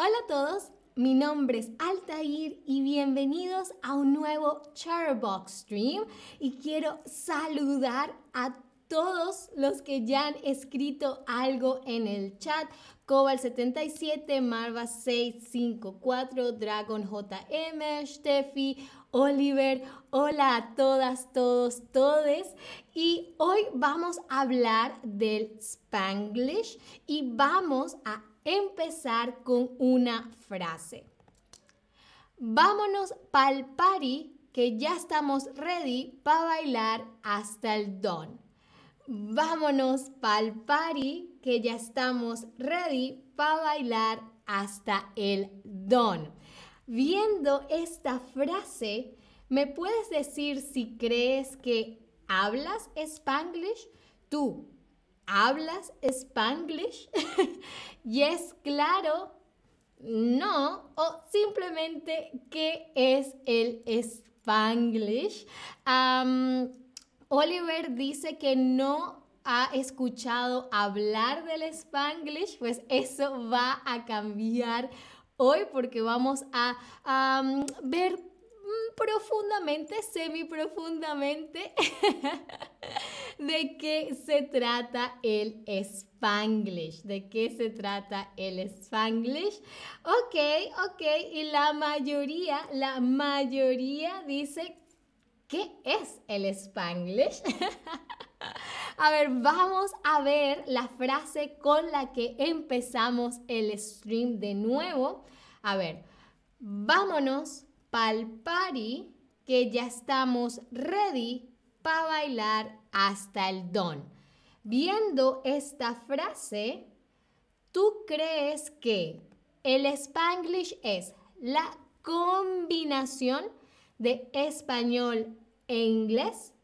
Hola a todos, mi nombre es Altair y bienvenidos a un nuevo Charbox Stream y quiero saludar a todos los que ya han escrito algo en el chat. Cobal77, Marva654, Dragon JM, Steffi, Oliver, hola a todas, todos, todes. Y hoy vamos a hablar del Spanglish y vamos a empezar con una frase. Vámonos pa'l party que ya estamos ready para bailar hasta el don. Vámonos pa'l party que ya estamos ready para bailar hasta el don. Viendo esta frase, ¿me puedes decir si crees que hablas spanglish? Tú, ¿hablas spanglish? y es claro, no, o simplemente qué es el spanglish. Oliver dice que no ha escuchado hablar del spanglish, pues eso va a cambiar hoy porque vamos a ver mm, profundamente, semi profundamente, de qué se trata el Spanglish, de qué se trata el Spanglish. Ok, ok, y la mayoría, la mayoría dice, ¿qué es el Spanglish? A ver, vamos a ver la frase con la que empezamos el stream de nuevo. A ver, vámonos pa'l party que ya estamos ready para bailar hasta el don. Viendo esta frase, ¿tú crees que el spanglish es la combinación de español e inglés?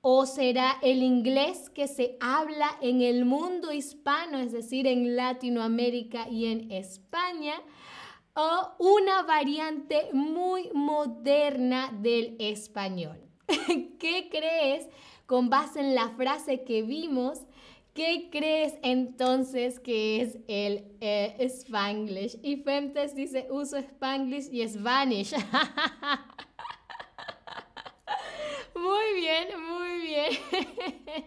¿O será el inglés que se habla en el mundo hispano, es decir, en Latinoamérica y en España? ¿O una variante muy moderna del español? ¿Qué crees con base en la frase que vimos? ¿Qué crees entonces que es el eh, Spanglish? Y Femtes dice, uso Spanglish y Spanish. muy bien, muy bien.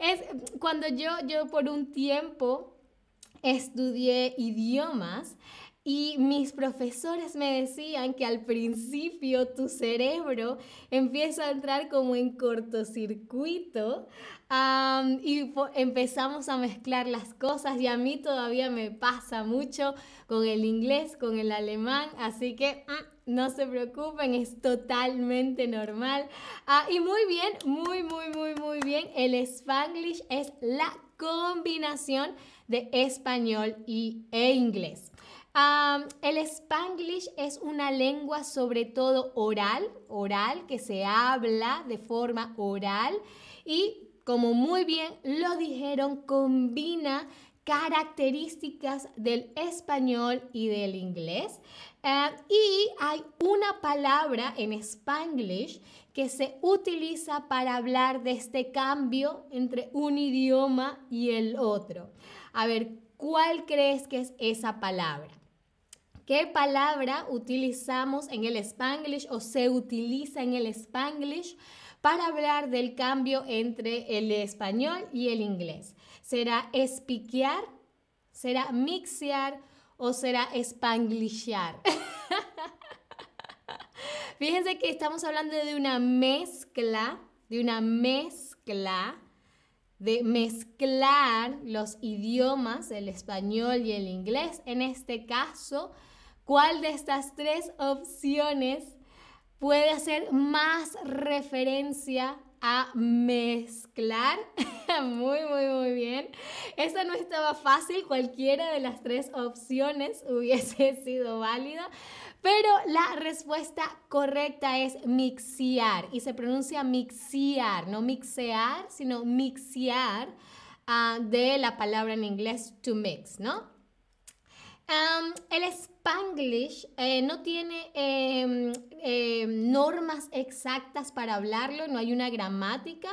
es cuando yo, yo por un tiempo estudié idiomas y mis profesores me decían que al principio tu cerebro empieza a entrar como en cortocircuito y empezamos a mezclar las cosas y a mí todavía me pasa mucho con el inglés, con el alemán, así que mm, no se preocupen, es totalmente normal. Ah, y muy bien, muy, muy, muy, muy bien, el spanglish es la combinación de español y, e inglés el spanglish es una lengua sobre todo oral, oral, que se habla de forma oral y como muy bien lo dijeron, combina características del español y del inglés. Eh, y hay una palabra en spanglish que se utiliza para hablar de este cambio entre un idioma y el otro. A ver, ¿cuál crees que es esa palabra? ¿Qué palabra utilizamos en el spanglish o se utiliza en el spanglish para hablar del cambio entre el español y el inglés? ¿Será espiquear? ¿Será mixear? ¿O será spanglishar? Fíjense que estamos hablando de una mezcla, de una mezcla de mezclar los idiomas, el español y el inglés. En este caso, ¿Cuál de estas tres opciones puede hacer más referencia a mezclar? muy, muy, muy bien. Esta no estaba fácil, cualquiera de las tres opciones hubiese sido válida. Pero la respuesta correcta es mixear y se pronuncia mixear, no mixear, sino mixear ah, de la palabra en inglés to mix, ¿no? El Spanglish eh, no tiene em, em, normas exactas para hablarlo, no hay una gramática,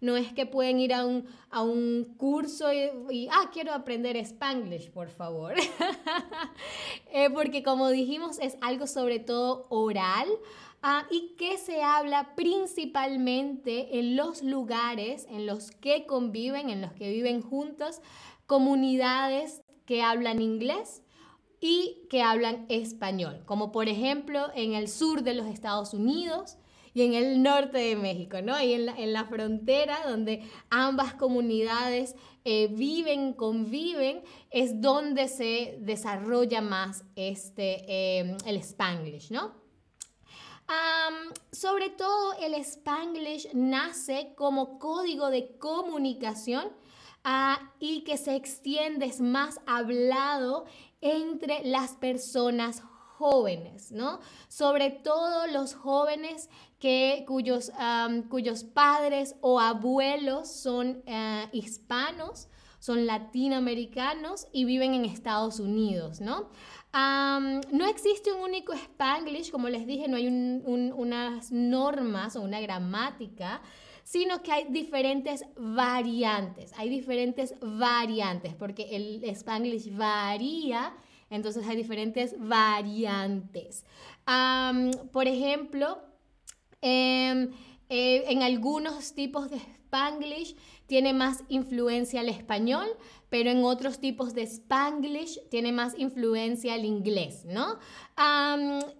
no es que pueden ir a un, a un curso y, ah, quiero aprender spanglish, por favor. Eh, porque como dijimos, es algo sobre todo oral. Ah, y que se habla principalmente en los lugares en los que conviven, en los que viven juntos, comunidades que hablan inglés y que hablan español, como por ejemplo en el sur de los Estados Unidos, y en el norte de México, ¿no? Y en la, en la frontera donde ambas comunidades eh, viven, conviven, es donde se desarrolla más este, eh, el spanglish, ¿no? sobre todo el spanglish nace como código de comunicación ah, y que se extiende, es más hablado entre las personas jóvenes, ¿no? Sobre todo los jóvenes que, cuyos, cuyos padres o abuelos son eh, hispanos, son latinoamericanos y viven en Estados Unidos, ¿no? no existe un único Spanglish, como les dije, no hay unas normas o una gramática, sino que hay diferentes variantes, hay diferentes variantes, porque el Spanglish varía, entonces hay diferentes variantes. por ejemplo, Em, eh, en algunos tipos de Spanglish tiene más influencia el español, pero en otros tipos de Spanglish tiene más influencia el inglés, ¿no?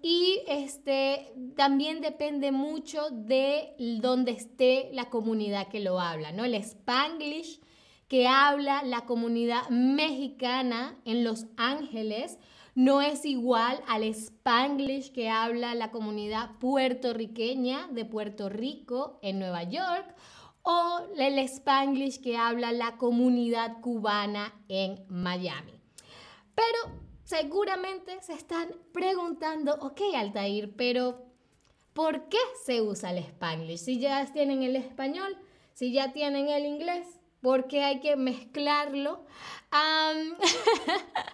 y este, también depende mucho de dónde esté la comunidad que lo habla, ¿no? El Spanglish que habla la comunidad mexicana en Los Ángeles no es igual al spanglish que habla la comunidad puertorriqueña de Puerto Rico en Nueva York o el spanglish que habla la comunidad cubana en Miami. Pero seguramente se están preguntando, ok Altair, pero ¿por qué se usa el spanglish? Si ya tienen el español, si ya tienen el inglés, ¿por qué hay que mezclarlo?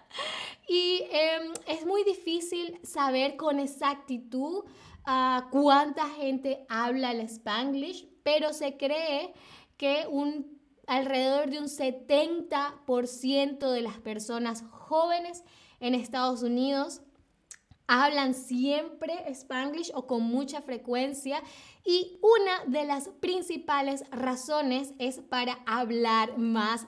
Y em, es muy difícil saber con exactitud ah, cuánta gente habla el spanglish, pero se cree que un, alrededor de un 70% de las personas jóvenes en Estados Unidos hablan siempre spanglish o con mucha frecuencia y una de las principales razones es para hablar más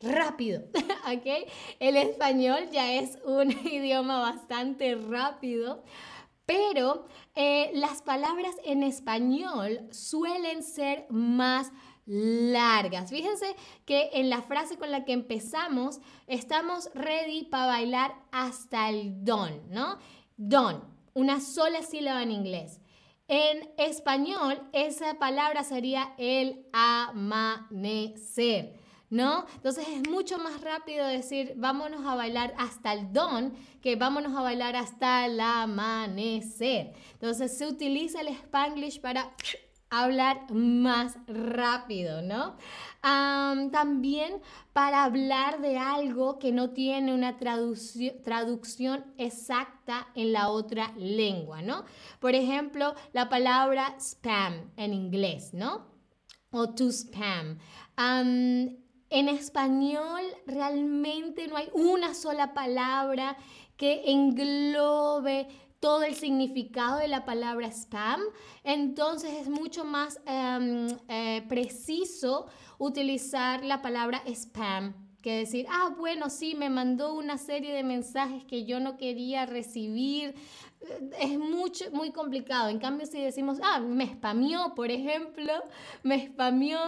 rápido, ¿ok? El español ya es un idioma bastante rápido, pero eh, las palabras en español suelen ser más largas. Fíjense que en la frase con la que empezamos, estamos ready para bailar hasta el don, ¿no? Don, una sola sílaba en inglés. En español, esa palabra sería el amanecer. ¿No? Entonces es mucho más rápido decir vámonos a bailar hasta el don que vámonos a bailar hasta el amanecer. Entonces se utiliza el spanglish para hablar más rápido, ¿no? también para hablar de algo que no tiene una traducción exacta en la otra lengua, ¿no? Por ejemplo, la palabra spam en inglés, ¿no? O to spam. En español realmente no hay una sola palabra que englobe todo el significado de la palabra spam, entonces es mucho más em, eh, preciso utilizar la palabra spam que decir, ah, bueno, sí, me mandó una serie de mensajes que yo no quería recibir. Es mucho, muy complicado. En cambio, si decimos, ah, me spamió, por ejemplo, me spamió,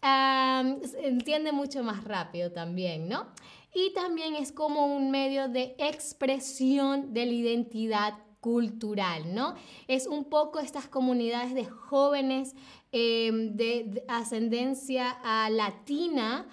se entiende mucho más rápido también, ¿no? Y también es como un medio de expresión de la identidad cultural, ¿no? Es un poco estas comunidades de jóvenes em, de, ascendencia latina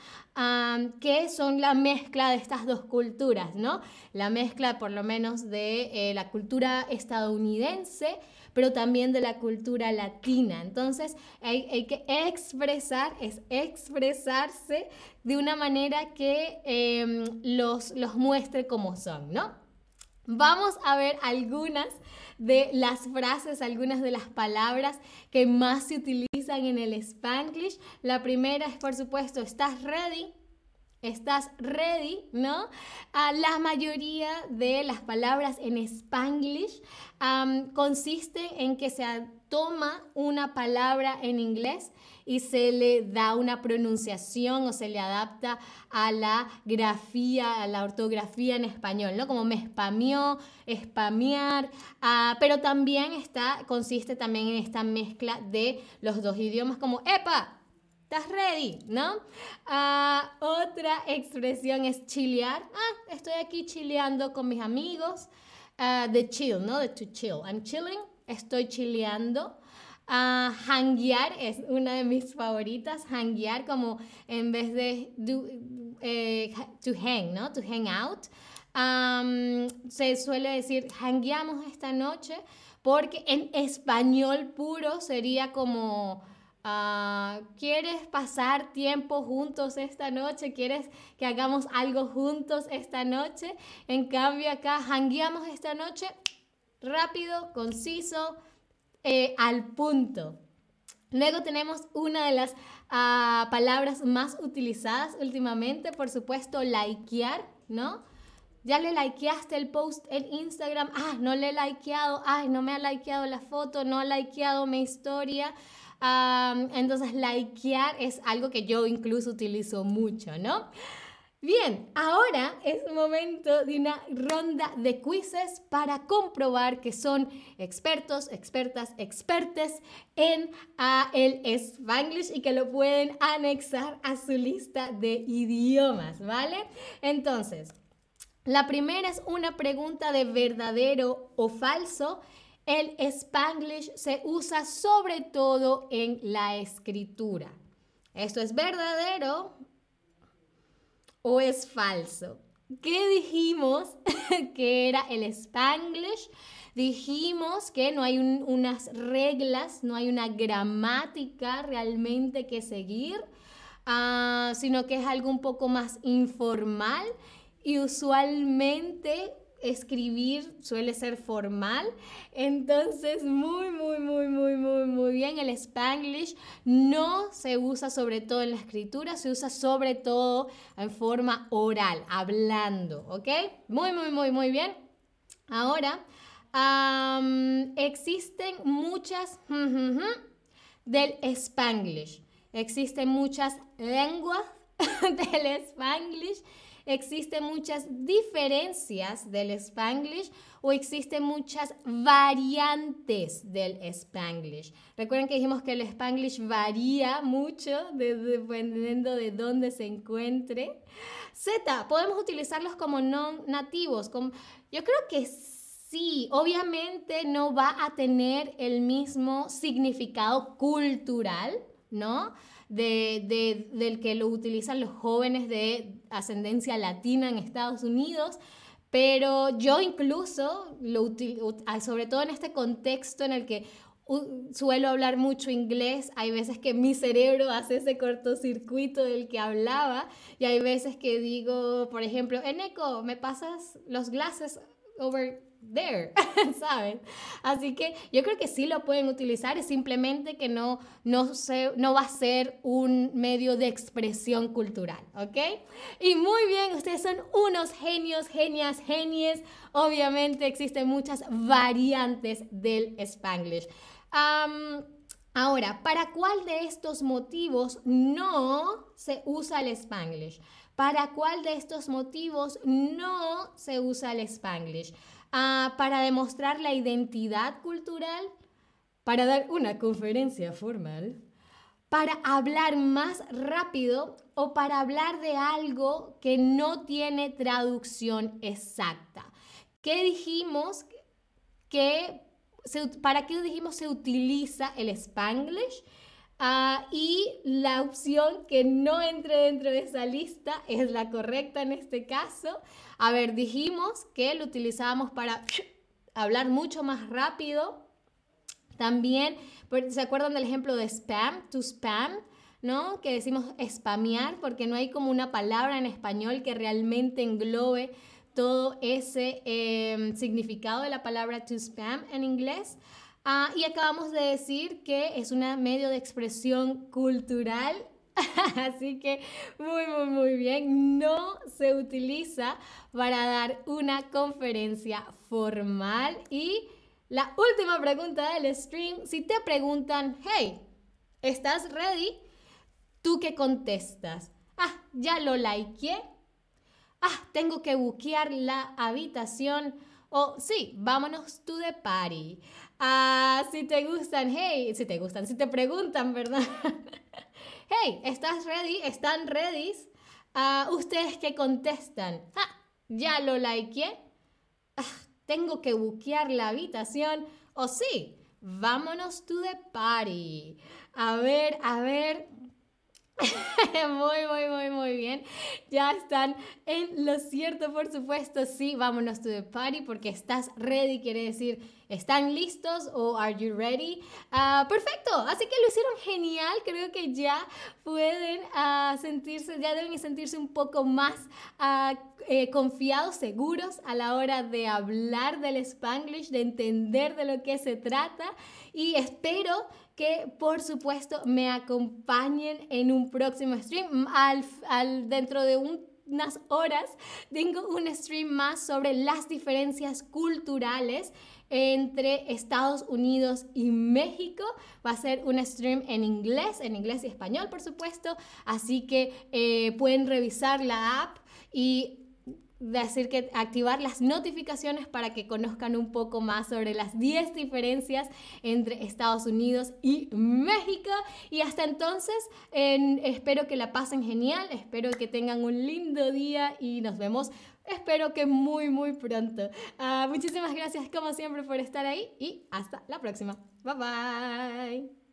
que son la mezcla de estas dos culturas, ¿no? La mezcla por lo menos de eh, la cultura estadounidense, pero también de la cultura latina. Entonces hay, que expresar, es expresarse de una manera que em, los, los muestre como son, ¿no? Vamos a ver algunas de las frases, algunas de las palabras que más se utilizan en el Spanglish. La primera es, por supuesto, ¿estás ready? ¿Estás ready? ¿No? Ah, la mayoría de las palabras en Spanglish consiste en que se toma una palabra en inglés y se le da una pronunciación o se le adapta a la grafía, a la ortografía en español, ¿no? Como me spameó, spamear, ah, pero también está, consiste también en esta mezcla de los dos idiomas como ¡Epa! ¿Estás ready? ¿No? Ah, otra expresión es chilear. Ah, estoy aquí chileando con mis amigos. Uh, de chill, ¿no? De to chill. I'm chilling. Estoy chileando. Uh, hanguear es una de mis favoritas. Hanguear como en vez de eh, to hang, ¿no? To hang out. Se suele decir hangueamos esta noche porque en español puro sería como Ah, ¿Quieres pasar tiempo juntos esta noche? ¿Quieres que hagamos algo juntos esta noche? En cambio acá, hangueamos esta noche rápido, conciso, eh, al punto. Luego tenemos una de las ah, palabras más utilizadas últimamente, por supuesto, likear, ¿no? Ya le likeaste el post en Instagram, ah, no le he likeado, ay, no me ha likeado la foto, no ha likeado mi historia entonces, likear es algo que yo incluso utilizo mucho, ¿no? Bien, ahora es momento de una ronda de quizzes para comprobar que son expertos, expertas, expertes en el Spanglish y que lo pueden anexar a su lista de idiomas, ¿vale? Entonces, la primera es una pregunta de verdadero o falso el spanglish se usa sobre todo en la escritura. ¿Esto es verdadero o es falso? ¿Qué dijimos que era el spanglish? Dijimos que no hay unas reglas, no hay una gramática realmente que seguir, ah, sino que es algo un poco más informal y usualmente escribir suele ser formal. Entonces, muy, muy, muy, muy, muy, muy bien. El spanglish no se usa sobre todo en la escritura, se usa sobre todo en forma oral, hablando, ¿ok? Muy, muy, muy, muy bien. Ahora, existen muchas del spanglish. Existen muchas lenguas del spanglish existen muchas diferencias del spanglish o existen muchas variantes del spanglish. Recuerden que dijimos que el spanglish varía mucho dependiendo de dónde se encuentre. Z, podemos utilizarlos como no nativos. Como, yo creo que sí, obviamente no va a tener el mismo significado cultural, ¿no? De, del que lo utilizan los jóvenes de ascendencia latina en Estados Unidos, pero yo incluso, lo ah, sobre todo en este contexto en el que suelo hablar mucho inglés, hay veces que mi cerebro hace ese cortocircuito del que hablaba y hay veces que digo, por ejemplo, Eneco, ¿me pasas los glasses over there, ¿sabes? Así que yo creo que sí lo pueden utilizar, es simplemente que no, no, no va a ser un medio de expresión cultural, ¿ok? Y muy bien, ustedes son unos genios, genias, genies. Obviamente existen muchas variantes del spanglish. ahora, ¿para cuál de estos motivos no se usa el spanglish? ¿Para cuál de estos motivos no se usa el spanglish? Ah, para demostrar la identidad cultural, para dar una conferencia formal, para hablar más rápido o para hablar de algo que no tiene traducción exacta. ¿Qué dijimos que para qué dijimos se utiliza el spanglish? Ah, y la opción que no entre dentro de esa lista es la correcta en este caso. A ver, dijimos que lo utilizábamos para hablar mucho más rápido. También, ¿se acuerdan del ejemplo de spam? To spam, ¿no? Que decimos spamear porque no hay como una palabra en español que realmente englobe todo ese em, significado de la palabra to spam en inglés. Ah, y acabamos de decir que es un medio de expresión cultural. Así que muy, muy, muy bien. No se utiliza para dar una conferencia formal. Y la última pregunta del stream, si te preguntan, hey, ¿estás ready? ¿Tú qué contestas? Ah, ya lo likeé. Ah, tengo que buquear la habitación. O sí, vámonos to the party. Ah, si te gustan, hey, si te gustan, si te preguntan, ¿verdad? hey, ¿estás ready? ¿Están ready? Ah, ¿Ustedes qué contestan? Ah, ya lo likeé. Ah, tengo que buquear la habitación. O sí, vámonos to the party. A ver, a ver, muy, muy, muy, muy bien. Ya están en lo cierto, por supuesto. Sí, vámonos to the party porque estás ready, quiere decir, ¿están listos o are you ready? Ah, perfecto, así que lo hicieron genial. Creo que ya pueden uh, sentirse, ya deben sentirse un poco más uh, eh, confiados, seguros a la hora de hablar del spanglish, de entender de lo que se trata. Y espero que por supuesto me acompañen en un próximo stream. Al, al, dentro de unas horas tengo un stream más sobre las diferencias culturales entre Estados Unidos y México. Va a ser un stream en inglés, en inglés y español, por supuesto. Así que eh, pueden revisar la app y decir que activar las notificaciones para que conozcan un poco más sobre las 10 diferencias entre Estados Unidos y México. Y hasta entonces, espero que la pasen genial, espero que tengan un lindo día y nos vemos. Espero que muy, muy pronto. Ah, muchísimas gracias como siempre por estar ahí y hasta la próxima. Bye bye.